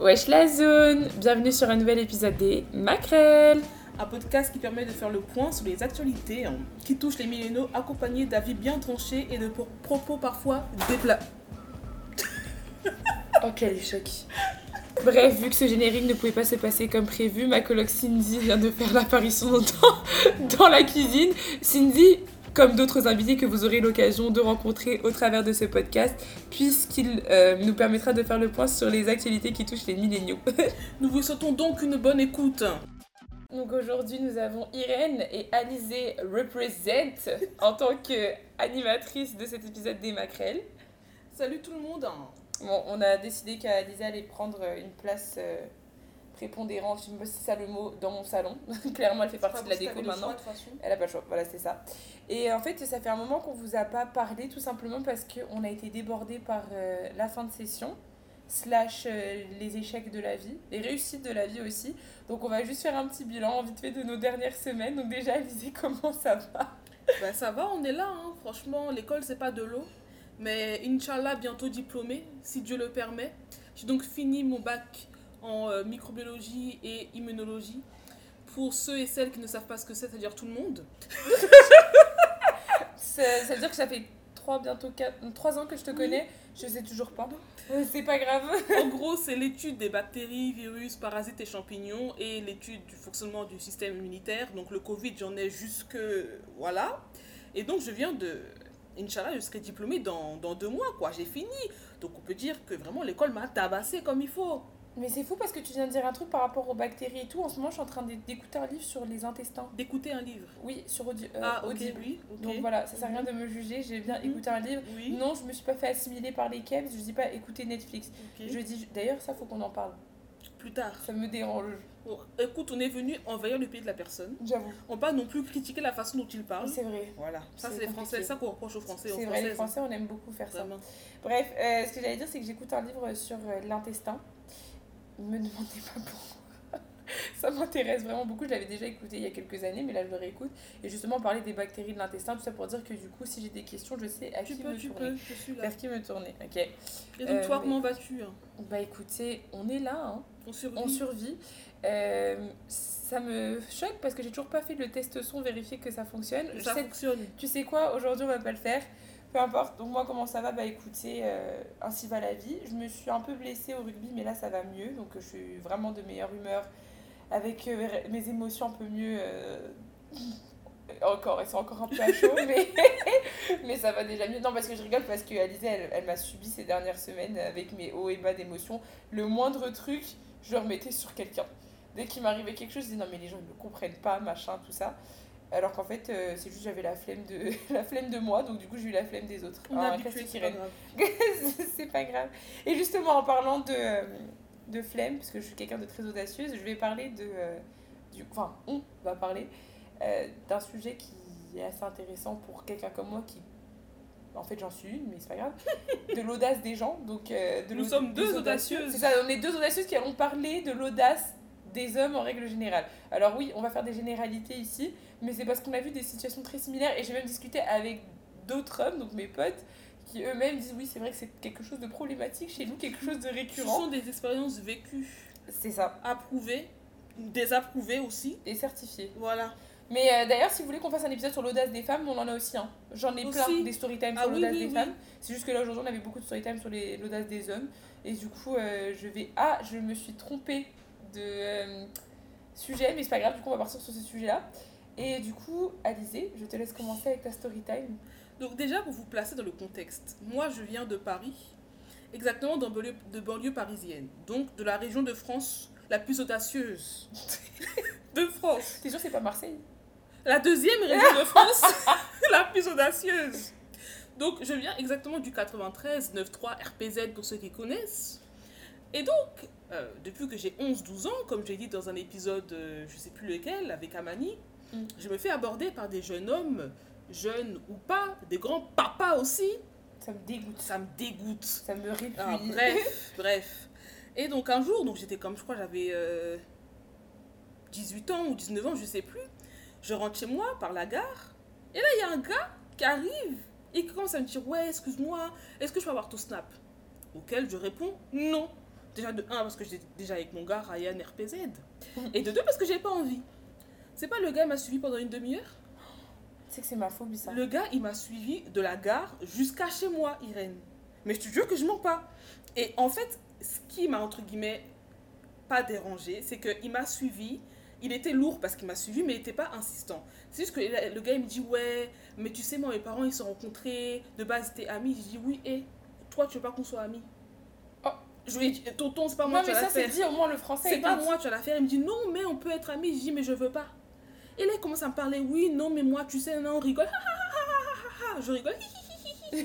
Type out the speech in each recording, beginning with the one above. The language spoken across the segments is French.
Wesh la zone Bienvenue sur un nouvel épisode des Macrel Un podcast qui permet de faire le point sur les actualités hein, qui touchent les millénaux, accompagnés d'avis bien tranchés et de pro- propos parfois déplats. Oh quel échec Bref, vu que ce générique ne pouvait pas se passer comme prévu, ma coloc Cindy vient de faire l'apparition dans, dans la cuisine. Cindy, comme d'autres invités que vous aurez l'occasion de rencontrer au travers de ce podcast, puisqu'il euh, nous permettra de faire le point sur les actualités qui touchent les milléniaux. Nous vous souhaitons donc une bonne écoute. Donc aujourd'hui, nous avons Irène et Alizé represent en tant qu'animatrice de cet épisode des Macrel. Salut tout le monde. Bon, on a décidé qu'Alizé allait prendre une place euh, prépondérante, je sais pas si c'est ça le mot, dans mon salon. Clairement, elle fait partie de la déco maintenant. Elle a pas le choix, voilà, c'est ça. Et en fait, ça fait un moment qu'on vous a pas parlé, tout simplement parce qu'on a été débordé par euh, la fin de session, slash euh, les échecs de la vie, les réussites de la vie aussi. Donc, on va juste faire un petit bilan vite fait de nos dernières semaines. Donc, déjà, Alizé, comment ça va Ben ça va, on est là. hein. Franchement, l'école c'est pas de l'eau. Mais Inch'Allah, bientôt diplômée, si Dieu le permet. J'ai donc fini mon bac en euh, microbiologie et immunologie. Pour ceux et celles qui ne savent pas ce que c'est, c'est-à-dire tout le monde. ça, ça veut dire que ça fait 3, bientôt 4, 3 ans que je te connais, je sais toujours pas. Euh, C'est pas grave. En gros, c'est l'étude des bactéries, virus, parasites et champignons et l'étude du fonctionnement du système immunitaire. Donc le Covid, j'en ai jusque... Voilà. Et donc je viens de... Inch'Allah, je serai diplômée dans, dans deux mois, quoi. J'ai fini. Donc on peut dire que vraiment l'école m'a tabassé comme il faut. Mais c'est fou parce que tu viens de dire un truc par rapport aux bactéries et tout. En ce moment, je suis en train d'é- d'écouter un livre sur les intestins. D'écouter un livre? Oui, sur Audi- euh, ah, ok, Audible. oui. ok. Donc voilà, ça sert à rien de me juger. J'ai bien Mhm. écouté un livre. Oui. Non, je me suis pas fait assimiler par les Kebs. Je dis pas écouter Netflix. Je dis d'ailleurs, ça faut qu'on en parle. Plus tard. Ça me dérange. Bon, écoute, on est venu envahir le pays de la personne. J'avoue. On pas non plus critiquer la façon dont il parle. C'est vrai. Voilà. Ça, C'est les. Français. Ça qu'on reproche aux Français. C'est vrai, les. Français, on aime beaucoup faire ça. Bref, euh, ce que j'allais dire, c'est que j'écoute un livre sur euh, l'intestin. Me demandez pas pourquoi. Ça m'intéresse vraiment beaucoup. Je l'avais déjà écouté il y a quelques années, mais là je le réécoute. Et justement, parler des bactéries de l'intestin, tout ça pour dire que du coup, si j'ai des questions, je sais à Tu qui peux, me tu tourner. peux. Je suis là. Vers qui me tourner, ok. Et donc, Euh, toi, mais- comment vas-tu hein? Bah écoutez, on est là, hein. On survit. on survit. Euh, ça me choque parce que j'ai toujours pas fait le test son, vérifier que ça fonctionne. Je Ça sais fonctionne. tu sais quoi, aujourd'hui on va pas le faire. Donc moi comment ça va? Bah écoutez, euh, ainsi va la vie. Je me suis un peu blessée au rugby, mais là ça va mieux. Donc je suis vraiment de meilleure humeur, avec euh, mes émotions un peu mieux. euh, Encore, elles sont encore un peu à chaud, mais... mais ça va déjà mieux. Non, parce que je rigole, parce que elle, elle m'a subi ces dernières semaines avec mes hauts et bas d'émotions. Le moindre truc, je le remettais sur quelqu'un. Dès qu'il m'arrivait quelque chose, je disais non, mais les gens ne comprennent pas, machin, tout ça. Alors qu'en fait, euh, c'est juste j'avais la flemme de la flemme de moi, donc du coup j'ai eu la flemme des autres. On Ah, c'est pas pas grave. Et justement en parlant de, euh, de flemme, parce que je suis quelqu'un de très audacieuse, je vais parler de euh, du enfin on va parler d'un sujet qui est assez intéressant pour quelqu'un comme moi qui en fait j'en suis une mais c'est pas grave de l'audace des gens donc de Nous sommes deux audacieuses. c'est ça on est deux audacieuses qui allons parler de l'audace des hommes en règle générale alors oui on va faire des généralités ici mais c'est parce qu'on a vu des situations très similaires et j'ai même discuté avec d'autres hommes donc mes potes qui eux-mêmes disent oui c'est vrai que c'est quelque chose de problématique chez nous quelque chose de Ce récurrent sont des expériences vécues, c'est ça. Approuvées, désapprouvées aussi. et certifié Voilà. mais euh, d'ailleurs si vous voulez qu'on fasse un épisode sur l'audace des femmes on en a aussi un. J'en ai plein des story time Ah sur oui, l'audace oui, des oui. femmes. C'est juste que là aujourd'hui on avait beaucoup de story time sur l'audace des hommes. Et du coup euh, je vais ah je me suis trompée de euh, sujet mais c'est pas grave du coup on va partir sur ce sujet là et du coup Alizé je te laisse commencer avec ta story time Donc déjà, pour vous placer dans le contexte, moi je viens de Paris, exactement dans banlieue, de banlieue parisienne, donc de la région de France la plus audacieuse de France. t'es sûr c'est pas Marseille? La deuxième région de France la plus audacieuse. Donc je viens exactement du 93, 93 RPZ pour ceux qui connaissent. Et donc, euh, depuis que j'ai 11-12 ans, comme j'ai dit dans un épisode, euh, je sais plus lequel, avec Amani, Mm. je me fais aborder par des jeunes hommes, jeunes ou pas, des grands papas aussi. ça me dégoûte Ça me dégoûte. ça me répugne Ah, bref, bref. Et donc un jour, donc j'étais comme, je crois, j'avais euh, 18 ans ou 19 ans, je sais plus. Je rentre chez moi par la gare. Et là, il y a un gars qui arrive et qui commence à me dire Ouais, excuse-moi, est-ce que je peux avoir ton snap? Auquel je réponds Non. Déjà de 1 parce que j'étais déjà avec mon gars Ryan RPZ. Et de 2 parce que j'ai pas envie. C'est pas le gars m'a suivi pendant une demi-heure C'est que c'est ma phobie ça. Le gars, il m'a suivi de la gare jusqu'à chez moi, Irène. Mais je te jure que je mens pas. Et en fait, ce qui m'a, entre guillemets, pas dérangé, c'est qu'il m'a suivi. Il était lourd parce qu'il m'a suivi, mais il n'était pas insistant. C'est juste que le gars, il me dit Ouais, mais tu sais, moi, mes parents, ils se sont rencontrés. De base, étaient amis. Je dis Oui, et toi, tu veux pas qu'on soit amis? Oh. Je lui ai dit Tonton, c'est pas Non, moi, mais tu vas ça, la c'est faire. dit au moins le français. C'est est pas moi, tu vas la faire. Il me dit non, mais on peut être amis. Je dis mais je veux pas. Et là, il commence à me parler. Oui, non, mais moi, tu sais, non, on rigole. Je rigole.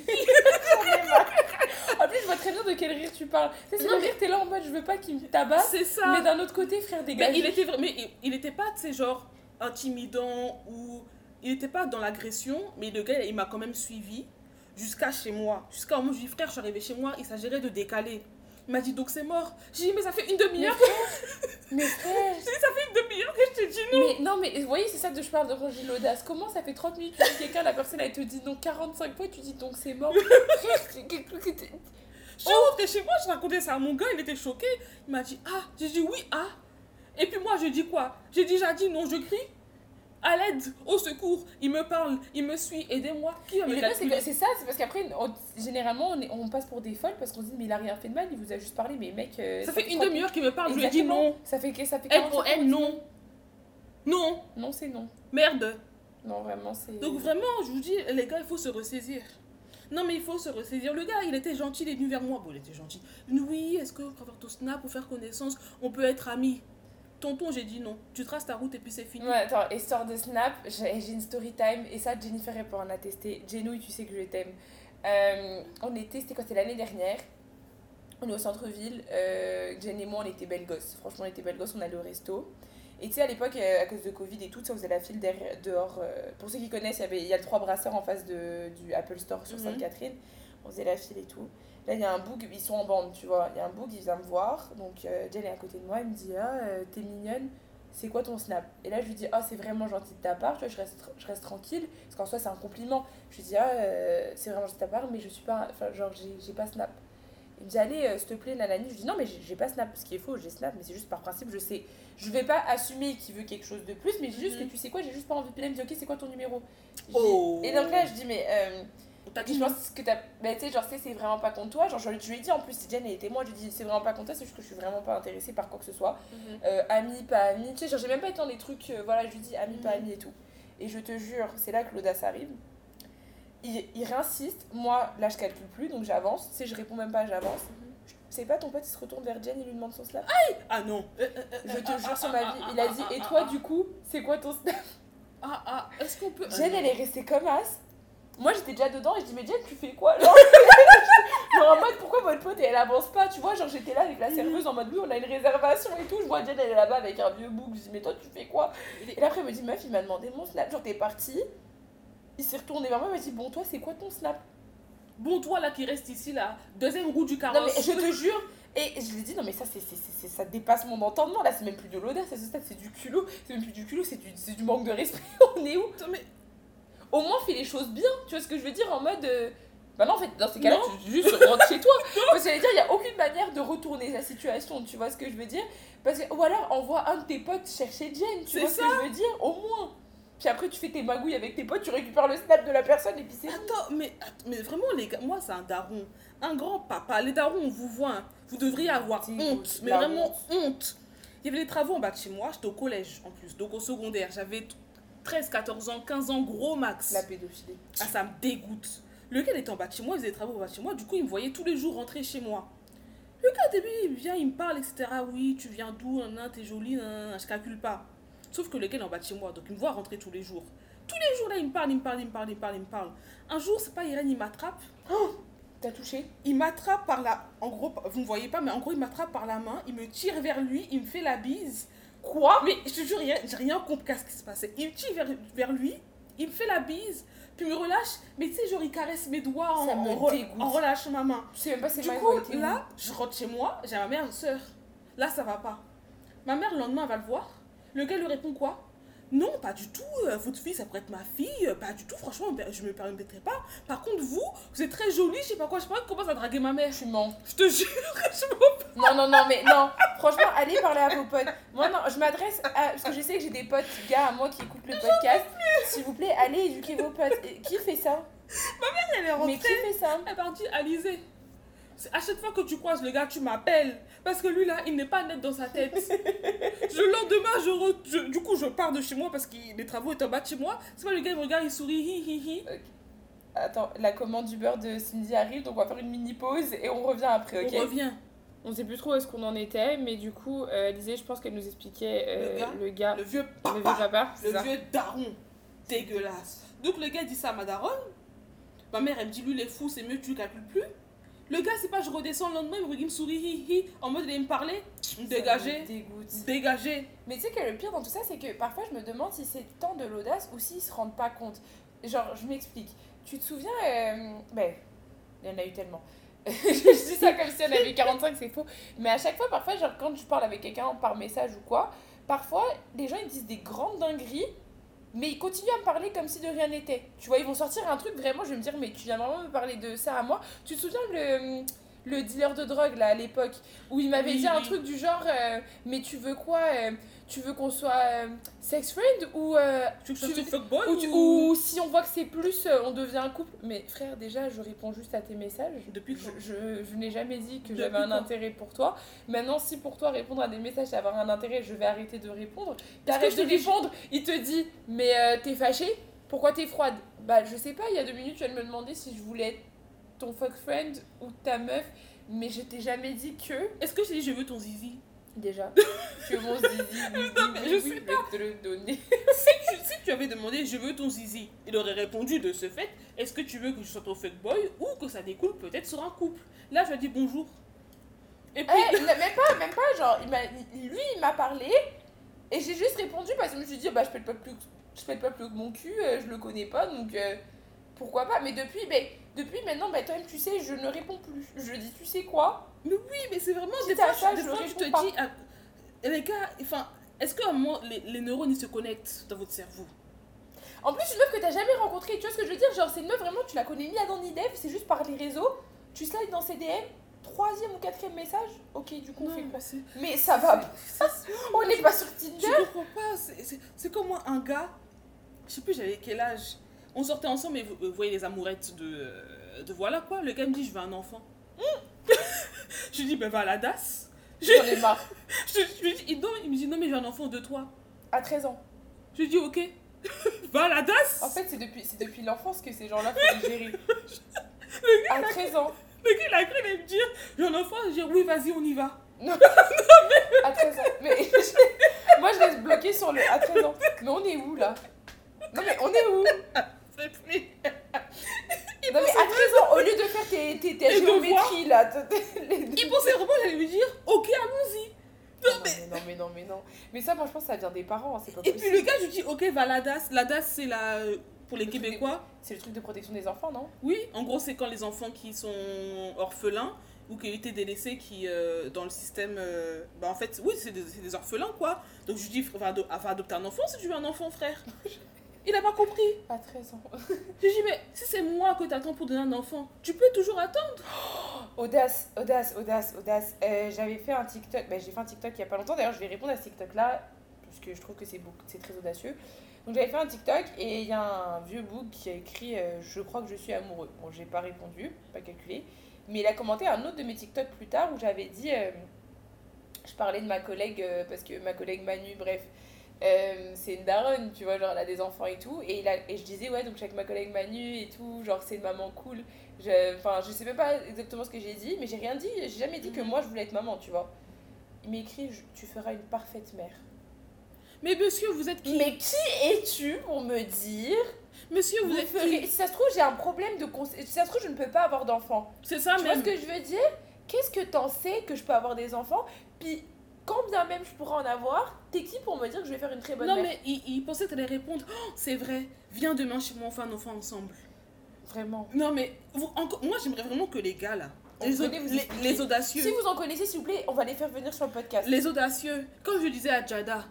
En plus, je vois très bien de quel rire tu parles. Tu sais, c'est Non, le rire, t'es là en mode je veux pas qu'il me tabasse. C'est ça. Mais d'un autre côté, frère, Mais dégage. il était mais il, il était pas, tu sais, genre intimidant ou il était pas dans l'agression, mais le gars, il m'a quand même suivi jusqu'à chez moi. Jusqu'à un moment, je lui ai dit, frère, je suis arrivée chez moi, il s'agirait de décaler. Il m'a dit, donc c'est mort. J'ai dit, mais ça fait une demi-heure, mais frère. j'ai dit, ça fait une demi-heure que je te dis non. Mais non, mais vous voyez, c'est ça de je parle de Roger l'audace. Comment ça fait 30 minutes que tu quelqu'un, la personne elle te dit non 45 fois, tu dis donc c'est mort. Je suis rentrée chez moi, je racontais ça à mon gars, il était choqué. Il m'a dit, ah, j'ai dit oui, ah. Et puis moi, je dis quoi? J'ai déjà dit non, je crie. À l'aide, au secours, il me parle, il me suit, aidez-moi. Qui va me c'est ça, c'est parce qu'après, généralement, on, est- on passe pour des folles parce qu'on se dit, mais il a rien fait de mal, il vous a juste parlé, mais mec. euh, Ça fait une 30 demi-heure qu'il me parle, je lui ai dit Exactement. non. Ça fait, que- ça fait 45 fois N-O-N, qu'on dit non. Non, Non, c'est non. merde. Non, vraiment, c'est. Donc vraiment, je vous dis, les gars, il faut se ressaisir. Non, mais il faut se ressaisir. Le gars, il était gentil, il est venu vers moi. Bon, il était gentil. Oui, est-ce que pour avoir ton snap, pour faire connaissance, on peut être amis Tonton, j'ai dit non. Tu traces ta route et puis c'est fini. Ouais, attends, histoire de Snap, j'ai une story time et ça, Jennifer elle peut en attester. Jenouille, tu sais que je t'aime. Euh, on était, c'était quand c'était l'année dernière. On est au centre-ville. Euh, Jen et moi, on était belles gosses. Franchement, on était belles gosses, on allait au resto. Et tu sais, à l'époque, euh, à cause de Covid et tout, ça, on faisait la file derrière, dehors. pour ceux qui connaissent, il y, avait, il y a le trois brasseurs en face de, du Apple Store sur Mhm. Sainte-Catherine. On faisait la file et tout. Là, il y a un boug, ils sont en bande, tu vois. Il y a un boug, il vient me voir. Donc, euh, Jen est à côté de moi. Il me dit Ah, euh, t'es mignonne c'est quoi ton snap? Et là, je lui dis, ah, c'est vraiment gentil de ta part, tu vois, je reste, je reste tranquille, parce qu'en soi, c'est un compliment. Je lui dis, ah, euh, c'est vraiment gentil de ta part, mais je suis pas, enfin, genre, j'ai j'ai pas snap. Il me dit, allez, euh, s'il te plaît, nanani. Je lui dis, non, mais j'ai pas snap, ce qui est faux, j'ai snap, mais c'est juste par principe, je sais. Je vais pas assumer qu'il veut quelque chose de plus, mais j'ai juste Mhm. que tu sais quoi, j'ai juste pas envie. Là, il me dit, ok, c'est quoi ton numéro? Oh. Et donc là, je dis, mais. T'as je dit pense que t'as. Bah, tu sais, genre, c'est vraiment pas contre toi. Genre, je, je lui ai dit en plus, si Jen était moi, je lui ai dit, c'est vraiment pas contre toi, c'est juste que je suis vraiment pas intéressée par quoi que ce soit Mhm. euh, ami, pas ami. Tu sais, genre, j'ai même pas été dans des trucs, euh, voilà, je lui dis ami, pas Mhm. ami et tout. Et je te jure, c'est là que l'audace arrive. Il, il réinsiste. Moi, là, je calcule plus, donc j'avance. Tu sais, je réponds même pas, j'avance. Je- C'est pas ton pote, il se retourne vers Jen, il lui demande son snap. Ah non. Euh, Je te jure sur ah, ma ah, vie. ah, Il a dit, et toi, du coup, c'est quoi ton snap Ah ah, est-ce qu'on peut. Jen, elle est restée comme as. Moi, j'étais déjà dedans et je dis, mais Jen, tu fais quoi Genre, genre en mode, pourquoi votre pote, elle avance pas Tu vois, genre, j'étais là avec la serveuse en mode, oui, on a une réservation et tout. Je vois Jen, elle est là-bas avec un vieux bouc. Je dis, mais toi, tu fais quoi? Et là, après, il me dit, meuf, il m'a demandé mon snap. Genre, t'es parti. Il s'est retourné vers moi, il m'a dit, bon, toi, c'est quoi ton snap? Bon, toi là qui reste ici, là, deuxième roue du Non, carrosse. mais je te jure. Et je lui ai dit, non, mais ça, c'est, c'est, c'est- c'est- ça dépasse mon entendement. Là, c'est même plus de l'audace, à ce stade, c'est du culot. C'est même plus du culot, c'est du, c'est du manque de respect. On est où? Mais Au moins, fais les choses bien. Tu vois ce que je veux dire En mode. euh, Bah non, en fait, dans ces cas-là, tu juste rentres chez toi. Parce que dire, il n'y a aucune manière de retourner la situation. Tu vois ce que je veux dire Parce que, ou alors, envoie un de tes potes chercher Jen. Tu vois ce que je veux dire Au moins. Puis après, tu fais tes magouilles avec tes potes, tu récupères le snap de la personne et puis c'est. Attends, mais, mais vraiment, les gars, moi, c'est un daron. Un grand papa. Les darons, on vous voit. hein. Vous devriez avoir honte. Mais vraiment honte. Il y avait des travaux en bas de chez moi. J'étais au collège en plus. Donc au secondaire. J'avais 13, 14 ans, 15 ans, gros max. La pédophilie. Ah, ça me dégoûte. Le gars il était en bas de chez moi, il faisait des travaux en bas de chez moi. Du coup, il me voyait tous les jours rentrer chez moi. Le gars, au début, il vient, il me parle, etc. Oui, tu viens d'où t'es jolie, nan, nan, je calcule pas. Sauf que le gars il est en bas de chez moi, donc il me voit rentrer tous les jours. Tous les jours, là, il me parle, il me parle, il me parle, il me parle, il me parle. Un jour, c'est pas Irène, il m'attrape. T'as touché Il m'attrape par la. En gros, vous ne voyez pas, mais en gros, il m'attrape par la main, il me tire vers lui, il me fait la bise. Quoi Mais je te jure, rien- j'ai rien compris à ce qui se passait. Il me tire vers, vers lui, il me fait la bise, puis il me relâche. Mais tu sais, genre, il caresse mes doigts en, en en relâchant ma main. Je sais même pas si Du coup, là, je rentre chez moi, j'ai ma mère, une soeur. Là, ça va pas. Ma mère, le lendemain, elle va le voir. Le gars lui répond quoi? Non, pas du tout. euh, Votre fille, ça pourrait être ma fille. euh, Pas du tout. Franchement, je me permettrai pas. Par contre, vous, vous êtes très jolie. Je sais pas quoi. Je sais pas comment ça draguer ma mère. Tu mens. Je te jure. je m'en- Non, non, non, mais non. Franchement, allez parler à vos potes. Moi, non, je m'adresse à. Parce que je sais que j'ai des potes gars à moi qui écoutent le podcast. S'il vous plaît, allez éduquer vos potes. Et Qui fait ça? Elle est rentrée. Mais qui fait ça? Elle m'a dit, Alizé, c'est à chaque fois que tu croises le gars, tu m'appelles. Parce que lui, là, il n'est pas net dans sa tête. le lendemain, je, re- je- du coup, je pars de chez moi parce que les travaux étaient en bas de chez moi. C'est pas le gars, il me regarde, il sourit, hi hi hi. Attends, la commande du beurre de Cindy arrive, donc on va faire une mini pause et on revient après, ok? On revient. On sait plus trop où est-ce qu'on en était, mais du coup, euh, Alizé, je pense qu'elle nous expliquait euh, Le gars le gars, Le vieux le vieux papa. papa, Le ça vieux daron. Dégueulasse. Donc le gars dit ça à ma daronne. Ma mère, elle me dit, lui, il est fou, c'est mieux, tu calcules plus. Le gars, c'est pas, je redescends le lendemain, il me regarde, il me sourit, hi hi, en mode, il me parler. Dégoûte. Dégagé. Mais tu sais que le pire dans tout ça, c'est que parfois je me demande si c'est tant de l'audace ou s'ils se rendent pas compte. Genre, je m'explique. Tu te souviens, euh, ben, il y en a eu tellement. je dis ça comme si on avait 45, c'est faux. Mais à chaque fois, parfois, genre, quand je parle avec quelqu'un par message ou quoi, parfois, les gens ils disent des grandes dingueries, mais ils continuent à me parler comme si de rien n'était. Tu vois, ils vont sortir un truc vraiment, je vais me dire, mais tu viens vraiment me parler de ça à moi. Tu te souviens le. Le dealer de drogue là à l'époque où il m'avait Oui, dit un truc du genre euh, mais tu veux quoi euh, tu veux qu'on soit euh, sex friend ou, euh, Tu veux- ou, tu- ou... ou si on voit que c'est plus, euh, on devient un couple. Mais frère, déjà, je réponds juste à tes messages. Depuis Je, je, je n'ai jamais dit que j'avais un intérêt pour toi. Maintenant, si pour toi répondre à des messages, c'est avoir un intérêt, je vais arrêter de répondre. que T'arrêtes je de te dis- répondre, il te dit, mais t'es fâché? Pourquoi t'es froide? Bah, je sais pas, il y a deux minutes, de me demander si je voulais être ton fuck friend ou ta meuf. Mais je t'ai jamais dit que. Est-ce que je dit je veux ton zizi? Déjà, tu veux mon zizi, oui, mais je sais je vais te le donner. si, tu, si tu avais demandé je veux ton zizi, il aurait répondu de ce fait est-ce que tu veux que je sois ton fuckboy ou que ça découle peut-être sur un couple? Là, je lui ai dit bonjour. Et puis, Eh, non, même pas, même pas, genre, il m'a- il- lui, il m'a parlé, et j'ai juste répondu parce que je me suis dit, bah, je pète pas plus, je pète pas plus que mon cul, euh, je le connais pas, donc euh, pourquoi pas. Mais depuis, ben, depuis maintenant, bah, toi-même, tu sais, je ne réponds plus. Je dis, tu sais quoi? Mais oui, mais c'est vraiment des à fois, ça, des je fois, te pas. dis ah, les gars, enfin, est-ce qu'à un moment les, les neurones ils se connectent dans votre cerveau? En plus, une meuf que t'as jamais rencontrée, tu vois ce que je veux dire? Genre, c'est une meuf vraiment, tu la connais ni Adam ni Dev, c'est juste par les réseaux, tu slides dans ses DM, troisième ou quatrième message, ok, du coup, on fait quoi mais ça va, on n'est pas sur Je Tinder comprends pas. C'est comme moi, un gars, je sais plus j'avais quel âge. On sortait ensemble et vous, vous voyez les amourettes de, euh, de voilà quoi. Le gars me dit je veux un enfant. je lui dis ben va à la DAS. J'en ai marre. Je, je lui dis il, non, il me dit non mais je veux un enfant de toi. À 13 ans. Je lui dis ok. va à la DAS. En fait, c'est depuis, c'est depuis l'enfance que ces gens-là les gérer. à 13 ans. Le gars il a cru il allait me dire j'ai un enfant. Je dis oui vas-y on y va. À 13 ans. Mais moi, je reste bloquée sur le à 13 ans. Mais on est où là? Non, mais on est où? Plus. Non, mais à 13 ans, au lieu de faire tes, tes, tes géométries là. Il pensait vraiment j'allais lui dire ok allons-y. Non Non, mais. non, mais non, mais non. Mais ça, moi, je pense que ça vient des parents, hein, c'est pas Et puis le gars je lui dis ok va la DAS. La DAS c'est la pour les Le Québécois. C'est le truc de protection des enfants, non? Oui, en gros, c'est quand les enfants qui sont orphelins ou qui ont été délaissés qui, euh, dans le système. euh, bah, en fait, oui, c'est des, des orphelins, quoi. Donc, je lui dis, va, ado- va adopter un enfant si tu veux un enfant, frère. Il a pas compris. À 13 ans. Je lui dis, mais si c'est moi que t'attends pour donner un enfant, tu peux toujours attendre. Audace, audace, audace, audace. Euh, J'avais fait un TikTok, ben, j'ai fait un TikTok il y a pas longtemps, d'ailleurs je vais répondre à ce TikTok là, parce que je trouve que c'est très audacieux. Donc j'avais fait un TikTok et il y a un vieux bouc qui a écrit euh, Je crois que je suis amoureux. Bon, j'ai pas répondu, pas calculé. Mais il a commenté un autre de mes TikTok plus tard où j'avais dit euh, Je parlais de ma collègue, euh, parce que ma collègue Manu, bref, euh, c'est une daronne, tu vois, genre elle a des enfants et tout. Et, il a, et je disais Ouais, donc je suis avec ma collègue Manu et tout, genre c'est une maman cool. Je, enfin, je sais même pas exactement ce que j'ai dit, mais j'ai rien dit. J'ai jamais dit que Mhm. moi je voulais être maman, tu vois. Il m'écrit Je- Tu feras une parfaite mère. Mais monsieur, vous êtes qui? Mais qui es-tu pour me dire? Monsieur, vous vous êtes ferez- qui? Si ça se trouve, j'ai un problème de. cons- Si ça se trouve, je ne peux pas avoir d'enfants. C'est ça, Tu vois même. ce que je veux dire? Qu'est-ce que t'en sais que je peux avoir des enfants? Puis, quand bien même je pourrais en avoir, t'es qui pour me dire que je vais faire une très bonne Non, mère mais il, il pensait que t'allais répondre Oh, c'est vrai, viens demain chez moi, on fait un enfant ensemble. Vraiment. Non, mais vous, encore, moi, j'aimerais vraiment que les gars, là, vous les audacieux. Si vous en connaissez, s'il vous plaît, on va les faire venir sur le podcast. Les audacieux, comme je disais à Jada,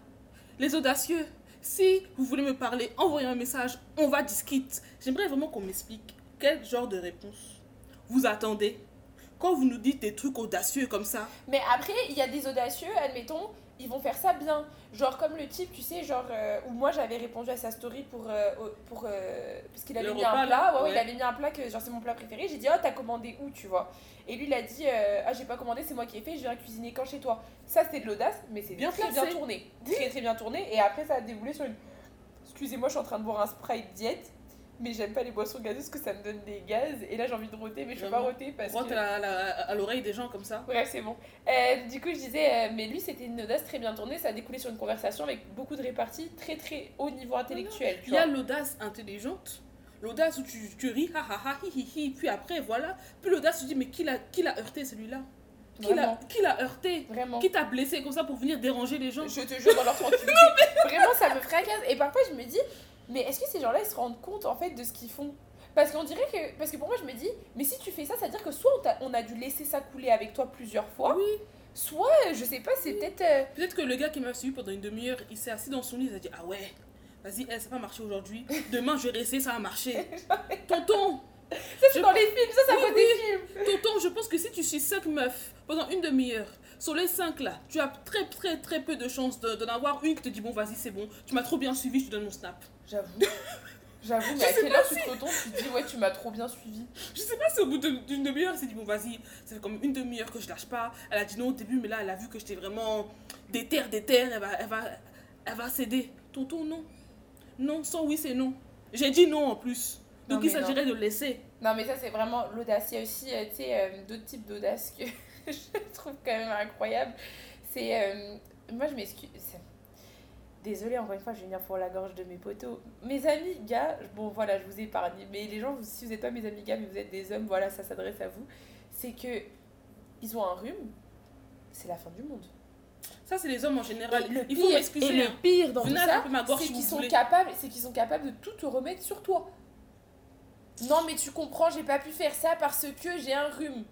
les audacieux, Si vous voulez me parler, envoyez un message, on va discuter. J'aimerais vraiment qu'on m'explique quel genre de réponse vous attendez quand vous nous dites des trucs audacieux comme ça. Mais après, il y a des audacieux, admettons, ils vont faire ça bien. Genre comme le type, tu sais, genre euh, où moi j'avais répondu à sa story pour euh, pour euh, parce qu'il avait Le mis repas, un plat, ouais, ouais, ouais. il avait mis un plat que genre c'est mon plat préféré. J'ai dit "Oh, t'as commandé où, tu vois? Et lui il a dit euh, "Ah, j'ai pas commandé, c'est moi qui ai fait, je viens cuisiner quand chez toi." Ça c'était de l'audace, mais c'est Bien bien très placé. bien tourné. Très très bien tourné et après ça a déboulé sur une Excusez-moi, je suis en train de boire un Sprite diète. Mais j'aime pas les boissons gazeuses parce que ça me donne des gaz. Et là, j'ai envie de roter, mais je peux pas roter parce Rote que. à, l'oreille des gens comme ça. Bref, c'est bon. Euh, du coup, je disais, euh, mais lui, c'était une audace très bien tournée. Ça a découlé sur une conversation avec beaucoup de réparties, très très haut niveau intellectuel. Tu Il y a l'audace intelligente, l'audace où tu, tu ris, ha ha ha, hi hi hi, puis après voilà. Puis l'audace, tu dis, mais qui l'a qui l'a heurté celui-là? Qui l'a Vraiment. qui l'a heurté? Vraiment. Qui t'a blessé comme ça pour venir déranger les gens? Je te jure, dans leur tranquillité. Vraiment, ça me fracasse. Et parfois, je me dis, mais est-ce que ces gens-là, ils se rendent compte en fait de ce qu'ils font? Parce qu'on dirait que. Parce que pour moi, je me dis, mais si tu fais ça, ça veut dire que soit on, a dû laisser ça couler avec toi plusieurs fois, Oui. soit, euh, je sais pas, c'est peut-être. euh, Peut-être que le gars qui m'a suivi pendant une demi-heure, il s'est assis dans son lit, il a dit Ah ouais, vas-y, elle, ça va marcher aujourd'hui. Demain, je vais rester, ça va marcher. Tonton, Ça, c'est Je- dans les films, ça, ça Oui, vaut des films. tonton, je pense que si tu suis 5 meufs pendant une demi-heure, sur les 5 là, tu as très très très peu de chances de- d'en avoir une qui te dit Bon, vas-y, c'est bon, tu m'as trop bien suivi, je te donne mon snap. J'avoue. J'avoue, mais à quelle heure tu te retournes, tu te dis, ouais, tu m'as trop bien suivi. Je sais pas si au bout de- d'une demi-heure, elle s'est dit Bon, vas-y, ça fait comme une demi-heure que je lâche pas. Elle a dit non au début, mais là, elle a vu que j'étais vraiment déterre, déterre, elle va, elle, va, elle va céder. Tonton, non. Non, sans oui, c'est non. J'ai dit non en plus. Non, Donc il non. s'agirait de laisser. Non, mais ça, c'est vraiment l'audace. Il y a aussi, euh, tu sais, euh, d'autres types d'audace que je trouve quand même incroyable. C'est. euh, moi, je m'excuse. Désolée, encore une fois, je vais venir pour la gorge de mes potos. Mes amis gars, bon voilà, je vous épargne. Mais les gens, vous- si vous n'êtes pas mes amis gars, mais vous êtes des hommes, voilà, ça s'adresse à vous. C'est que ils ont un rhume, c'est la fin du monde. Ça, c'est les hommes en général. Et le Il faut pire- m'excuser. Et le hein. pire dans Venez tout ça, c'est qu'ils vous sont capables, qu'ils sont capables de tout te remettre sur toi. Non mais tu comprends, j'ai pas pu faire ça parce que j'ai un rhume.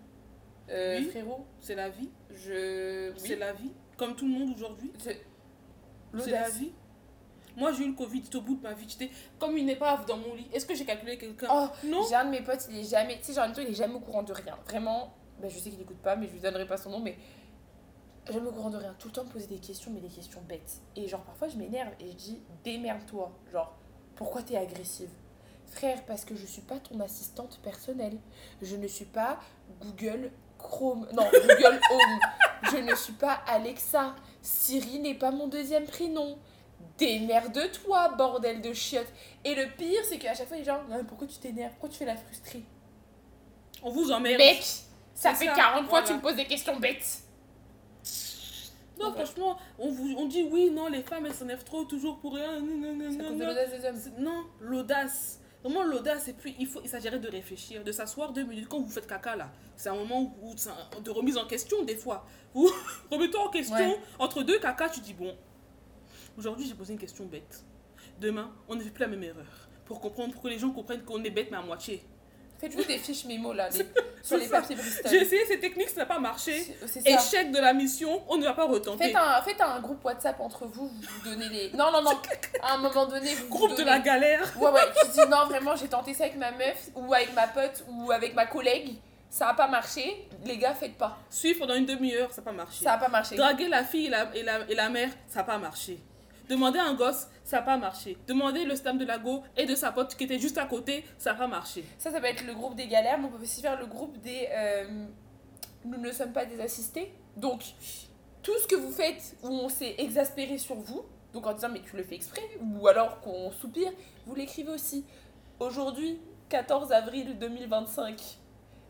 Euh, Oui. frérot, C'est la vie. je. C'est la vie. Comme tout le monde aujourd'hui. C'est- la vie. Moi, j'ai eu le Covid tout au bout de ma vie. J'étais comme une épave dans mon lit. Est-ce que j'ai calculé quelqu'un? Oh, Non. j'ai un de mes potes, il est jamais. Tu sais, genre, il est jamais au courant de rien. Vraiment, ben, je sais qu'il écoute pas, mais je lui donnerai pas son nom, mais. Jamais au courant de rien. Tout le temps me poser des questions, mais des questions bêtes. Et genre, parfois, je m'énerve et je dis, démerde-toi. Genre, pourquoi t'es agressive? Frère, parce que je suis pas ton assistante personnelle. Je ne suis pas Google Chrome. Non, Google Home. Je ne suis pas Alexa. Siri n'est pas mon deuxième prénom. Démerde-toi, bordel de chiottes. Et le pire, c'est qu'à chaque fois, les gens, Ah, pourquoi tu t'énerves? Pourquoi tu fais la frustrée? On vous emmerde. Mec, ça fait ça, 40 fois que tu me poses des questions bêtes. Non, franchement, on, vous, on dit oui, non, les femmes, elles s'enlèvent trop toujours pour rien. Non, non, non, non, non. l'audace Vraiment l'audace. Et puis, il, faut, il s'agirait de réfléchir, de s'asseoir deux minutes. Quand vous faites caca, là, c'est un moment où, où c'est un- de remise en question, des fois. Vous remettez en question. Ouais. Entre deux caca, tu dis, bon, aujourd'hui, j'ai posé une question bête. Demain, on ne fait plus la même erreur. Pour comprendre, pour que les gens comprennent qu'on est bête, mais à moitié. Faites-vous des fiches mémo là, les- sur les ça. papiers Bristol. J'ai essayé ces techniques, ça n'a pas marché. Ça. Échec de la mission, on ne va pas retenter. Faites un, faites un groupe WhatsApp entre vous, vous vous donnez les. Non, non, non. À un moment donné, vous. vous Groupe de la galère. Ouais, ouais, tu dis non, vraiment, j'ai tenté ça avec ma meuf, ou avec ma pote, ou avec ma collègue. Ça a pas marché. Les gars, faites pas. Suivre pendant une demi-heure, ça n'a pas marché. Ça a pas marché. Draguer la fille et la, et la, et la mère, ça n'a pas marché. Demander à un gosse, ça n'a pas marché. Demander le stam de la go et de sa pote qui était juste à côté, ça n'a pas marché. Ça, ça va être le groupe des galères, mais on peut aussi faire le groupe des. euh, nous ne sommes pas des assistés. Donc, tout ce que vous faites où on s'est exaspéré sur vous, donc en disant mais tu le fais exprès, ou alors qu'on soupire, vous l'écrivez aussi. Aujourd'hui, 14 avril 2025,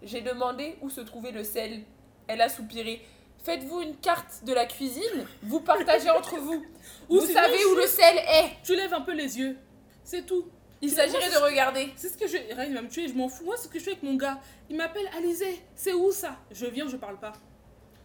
j'ai demandé où se trouvait le sel. Elle a soupiré. Faites-vous une carte de la cuisine, vous partagez entre vous. Ou vous savez où le sel est. Tu lèves un peu les yeux. C'est tout. Il s'agirait de regarder. C'est ce que je. Il va me tuer, je m'en fous. Moi, c'est ce que je fais avec mon gars. Il m'appelle Alizé. C'est où ça? Je viens, je parle pas.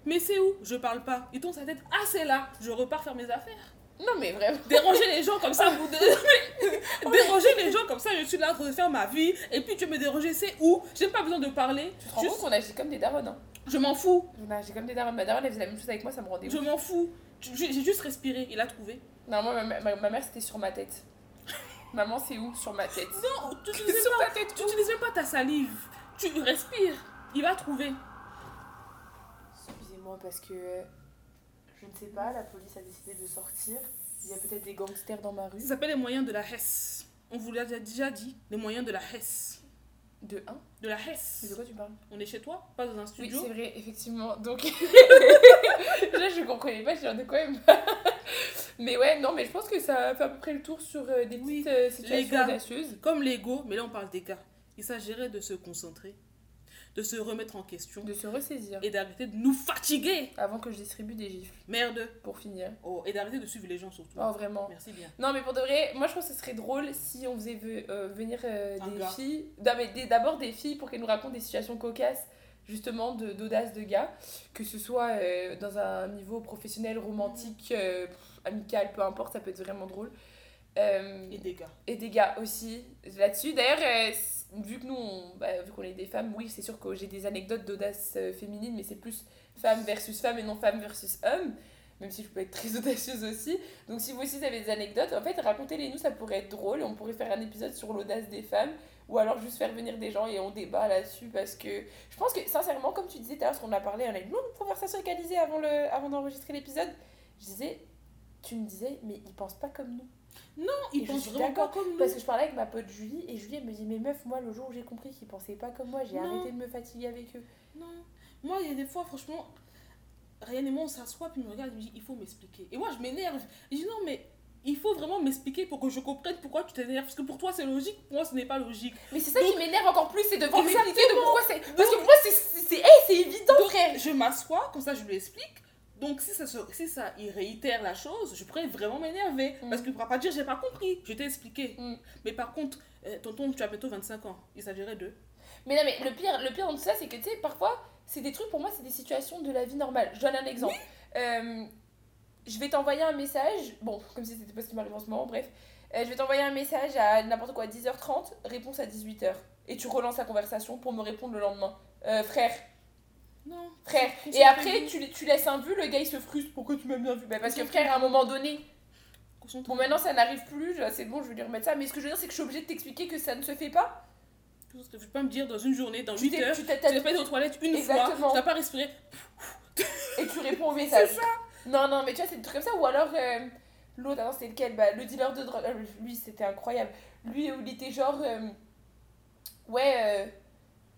Mais c'est où? Je parle pas. Il tourne sa tête. Ah, c'est là. Je repars faire mes affaires. Non mais vraiment. Déranger les gens comme ça, vous dé- déranger les gens comme ça, je suis là en train de faire ma vie. Et puis tu veux me déranger, c'est où? J'ai pas besoin de parler. Tu te rends compte qu'on agit comme des darons, hein Je m'en fous. Non, J'ai comme des darons. Ma daronne, elle faisait la même chose avec moi, ça me rendait Je m'en fous. J'ai juste respiré. Il a trouvé. Non, moi, ma, ma- ma mère, c'était sur ma tête. Maman, c'est où? Sur ma tête. Non, tu n'utilises Sur pas, ta tête, tu où? utilises même pas ta salive. Tu respires. Il va trouver. Excusez-moi, parce que je ne sais pas, la police a décidé de sortir. Il y a peut-être des gangsters dans ma rue. Ça s'appelle les moyens de la Hesse. On vous l'a déjà dit. Les moyens de la Hesse. De 1 De la Mais de Hesse. quoi tu parles? On est chez toi, pas dans un Oui, studio. c'est vrai, effectivement. Donc, là, je comprenais pas, je disais de quoi même pas. Mais ouais, non, mais je pense que ça fait à peu près le tour sur euh, des Oui, petites euh, situations gars. audacieuses. Comme l'ego, mais là on parle des gars. Il s'agirait de se concentrer, de se remettre en question De se ressaisir et d'arrêter de nous fatiguer. avant que je distribue des gifles, Merde. pour finir. Oh, et d'arrêter de suivre les gens surtout. Oh, vraiment. Merci bien. Non, mais pour de vrai, moi je pense que ce serait drôle si on faisait euh, venir euh, des gars. filles. Non, mais des- d'abord des filles pour qu'elles nous racontent des situations cocasses, justement, d'audace de, gars. Que ce soit euh, dans un niveau professionnel, romantique, euh, amical, peu importe, ça peut être vraiment drôle. Euh, Et des gars. et des gars aussi là-dessus. D'ailleurs, vu que nous, on, bah, vu qu'on est des femmes, oui, c'est sûr que j'ai des anecdotes d'audace euh, féminine, mais c'est plus femme versus femme et non femme versus homme, même si je peux être très audacieuse aussi. Donc si vous aussi avez des anecdotes, en fait, racontez-les nous, ça pourrait être drôle et on pourrait faire un épisode sur l'audace des femmes ou alors juste faire venir des gens et on débat là-dessus parce que je pense que sincèrement, comme tu disais tout à l'heure, qu'on a parlé, on a une longue conversation avec Alizé avant, avant d'enregistrer l'épisode, je disais, tu me disais, mais ils pensent pas comme nous. Non, ils Et pensent vraiment pas comme nous. Parce que je parlais avec ma pote Julie et Julie elle me dit mais meuf moi le jour où j'ai compris qu'ils pensaient pas comme moi j'ai arrêté de me fatiguer avec eux. Non. Moi, il y a des fois, franchement, Ryan et moi, on s'assoit, puis me regarde, il me dit, il faut m'expliquer. Et moi, je m'énerve. Je dis, non, mais il faut vraiment m'expliquer pour que je comprenne pourquoi tu t'énerves. Parce que pour toi, c'est logique, pour moi, ce n'est pas logique. Mais c'est ça Donc- qui m'énerve encore plus c'est de devoir m'expliquer de pourquoi c'est parce que pour moi c'est hey, évident Donc, frère. je m'assois, comme ça, je lui explique. Donc, si ça, si ça il réitère la chose, je pourrais vraiment m'énerver. Mm. Parce qu'il ne pourra pas dire, j'ai pas compris. Je t'ai expliqué. Mm. Mais par contre, euh, tonton, tu as bientôt 25 ans. Il s'agirait de. Mais non mais le pire le pire dans tout ça c'est que tu sais parfois c'est des trucs pour moi c'est des situations de la vie normale. Je donne un exemple. Euh, je vais t'envoyer un message bon comme si c'était pas ce qui m'arrive en ce moment bref. Euh, je vais t'envoyer un message à n'importe quoi 10h30 réponse à 18h et tu relances la conversation pour me répondre le lendemain. Frère Non. Frère, et après tu, tu laisses un vu, le gars il se frustre. Pourquoi tu m'as bien vu? Bah Parce que frère, à un moment donné, bon maintenant ça n'arrive plus, je- c'est bon, je vais lui remettre ça. Mais ce que je veux dire, c'est que je suis obligée de t'expliquer que ça ne se fait pas. Tu peux pas me dire dans une journée, dans Tu 8 t'es- heures, tu t'es- pas été aux toilettes une Exactement. fois, tu n'as pas respiré. et tu réponds au message. Non, non, mais tu vois, c'est des trucs comme ça. Ou alors, euh, l'autre, attends, c'était lequel? Bah, Le dealer de drogue, euh, lui, c'était incroyable. Lui, où il était genre, euh, ouais, euh,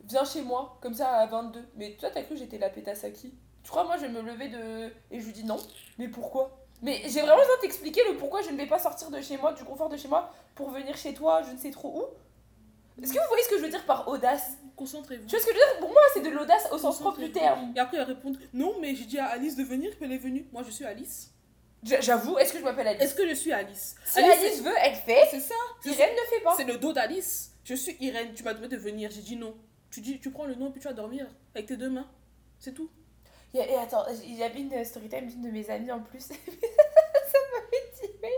viens chez moi, comme ça à 22. Mais toi, t'as cru que j'étais la pétasse à qui Tu crois, moi, je vais me lever de. Et je lui dis non. Mais pourquoi? Mais j'ai vraiment besoin de t'expliquer le pourquoi je ne vais pas sortir de chez moi, du confort de chez moi, pour venir chez toi, je ne sais trop où. Est-ce que vous voyez ce que je veux dire par audace? Concentrez-vous. Tu vois ce que je veux dire? Pour moi, c'est de l'audace au sens propre du terme. Et après, elle répond Non, mais j'ai dit à Alice de venir, puis elle est venue. Moi, je suis Alice. J'avoue, est-ce que je m'appelle Alice? Est-ce que je suis Alice? Si Alice, veut, elle fait. c'est ça. Irène ne fait pas. c'est le dos d'Alice. Je suis Irène, tu m'as demandé de venir. J'ai dit non. Tu dis, tu prends le nom, puis tu vas dormir avec tes deux mains. C'est tout. Et attends, il y avait une story time d'une de mes amies en plus. ça m'avait tiré.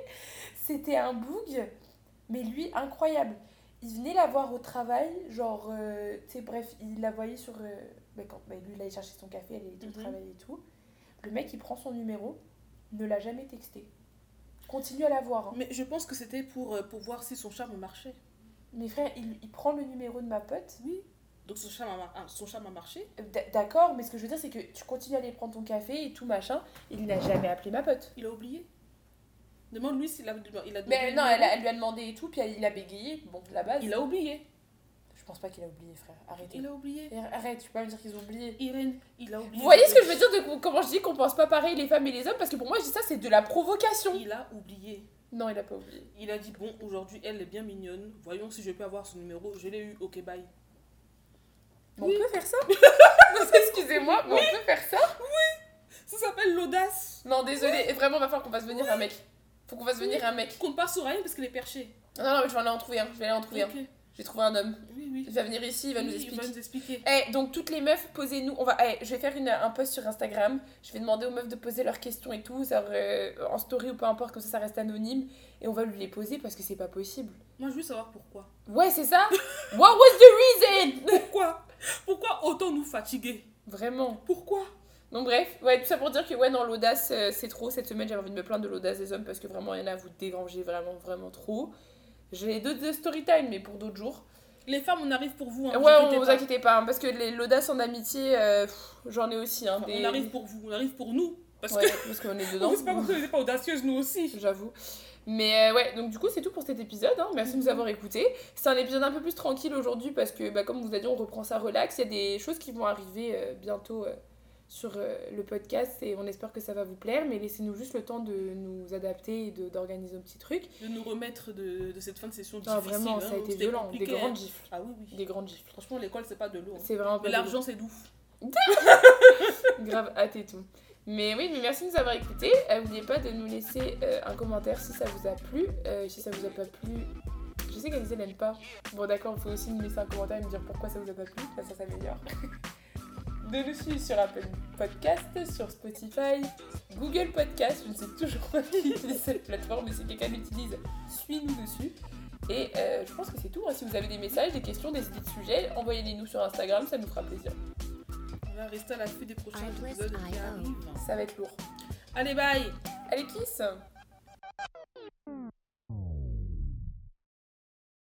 C'était un boug, mais lui, incroyable. Il venait la voir au travail, genre, euh, tu sais, bref, il la voyait sur. euh, bah, quand bah, lui, il allait chercher son café, elle était au travail et tout. Le mec, il prend son numéro, ne l'a jamais texté. Continue à la voir. hein. Mais je pense que c'était pour, euh, pour voir si son charme marchait. Mais frère, il, il prend le numéro de ma pote. Oui. Donc son charme a, mar- ah, son charme a marché. Euh, D'accord, mais ce que je veux dire, c'est que tu continues à aller prendre ton café et tout machin. Il n'a jamais appelé ma pote. Il a oublié. Demande-lui s'il a, il a demandé Mais non, elle, a- elle lui a demandé et tout, puis il a bégayé. Bon, la base. Il a oublié. Je pense pas qu'il a oublié, frère. Arrêtez. Il a oublié. Arrête, tu peux pas me dire qu'ils ont oublié. Irène, il a oublié. Vous voyez ce que je veux dire de comment je dis qu'on pense pas pareil les femmes et les hommes Parce que pour moi, je dis ça, c'est de la provocation. Il a oublié. Non, il a pas oublié. Il a dit bon, aujourd'hui elle est bien mignonne. Voyons si je peux avoir son numéro. Je l'ai eu. Ok, bye. Oui. On peut faire ça Excusez-moi, mais on peut faire ça Ça s'appelle l'audace. Non, désolé. Et vraiment, il va falloir qu'on fasse venir un mec. Faut qu'on fasse venir un mec. Compte pas sur Ryan parce qu'il est perché. Non, non, mais je vais aller en trouver un. Je vais aller en trouver un. J'ai trouvé un homme. Oui, oui. Il va venir ici, il va nous Oui, expliquer. Il va nous expliquer. Eh, donc toutes les meufs, posez-nous. On va. eh, je vais faire une, un post sur Instagram. Je vais demander aux meufs de poser leurs questions et tout, ça, euh, en story ou peu importe, comme ça, ça reste anonyme. Et on va lui les poser parce que c'est pas possible. Moi, je veux savoir pourquoi. Ouais, c'est ça. What was the reason? Pourquoi? Pourquoi autant nous fatiguer? Vraiment. Pourquoi? Donc bref, ouais, tout ça pour dire que ouais, non, l'audace, euh, c'est trop. Cette semaine, j'avais envie de me plaindre de l'audace des hommes parce que vraiment, il y en a, vous dérangez vraiment, vraiment trop. J'ai d'autres story time, mais pour d'autres jours. Les femmes, on arrive pour vous. Hein, ouais, vous on vous pas. inquiétez pas, hein, parce que les- l'audace en amitié, euh, j'en ai aussi. Hein, des... On arrive pour vous, on arrive pour nous. Parce Ouais, que parce qu'on est on dedans. c'est pas parce qu'on n'est pas audacieuses, nous aussi. J'avoue. Mais euh, ouais, donc du coup, c'est tout pour cet épisode. hein. Merci de nous avoir écoutés. C'est un épisode un peu plus tranquille aujourd'hui parce que, bah, comme vous avez dit, on reprend ça relax. Il y a des choses qui vont arriver euh, bientôt euh, sur le podcast et on espère que ça va vous plaire. Mais laissez-nous juste le temps de nous adapter et d'organiser nos petits trucs. De nous remettre de, de cette fin de session Non, difficile. vraiment, hein, ça a été violent. Des grandes hein. gifles. Ah oui, oui. Des grandes gifles. Franchement, l'école, c'est pas de l'eau. hein. C'est vraiment Mais l'argent, c'est doux. grave hâte et tout. Mais oui, mais merci de nous avoir écoutés. Euh, N'oubliez pas de nous laisser euh, un commentaire si ça vous a plu. Euh, si ça vous a pas plu, je sais qu'Alizé n'aime pas. Bon, d'accord, il faut aussi nous laisser un commentaire et me dire pourquoi ça vous a pas plu. Ça, ça s'améliore. De nous suivre sur Apple Podcast, sur Spotify, Google Podcast. Je ne sais toujours pas qui utilise cette plateforme, mais si quelqu'un l'utilise, suis-nous dessus. Et je pense que c'est tout. hein. Si vous avez des messages, des questions, des idées de sujets, envoyez-les nous sur Instagram, ça nous fera plaisir. Voilà, restez à l'affût des prochains épisodes qui arrivent. Ça va être lourd. Allez, bye Allez, kiss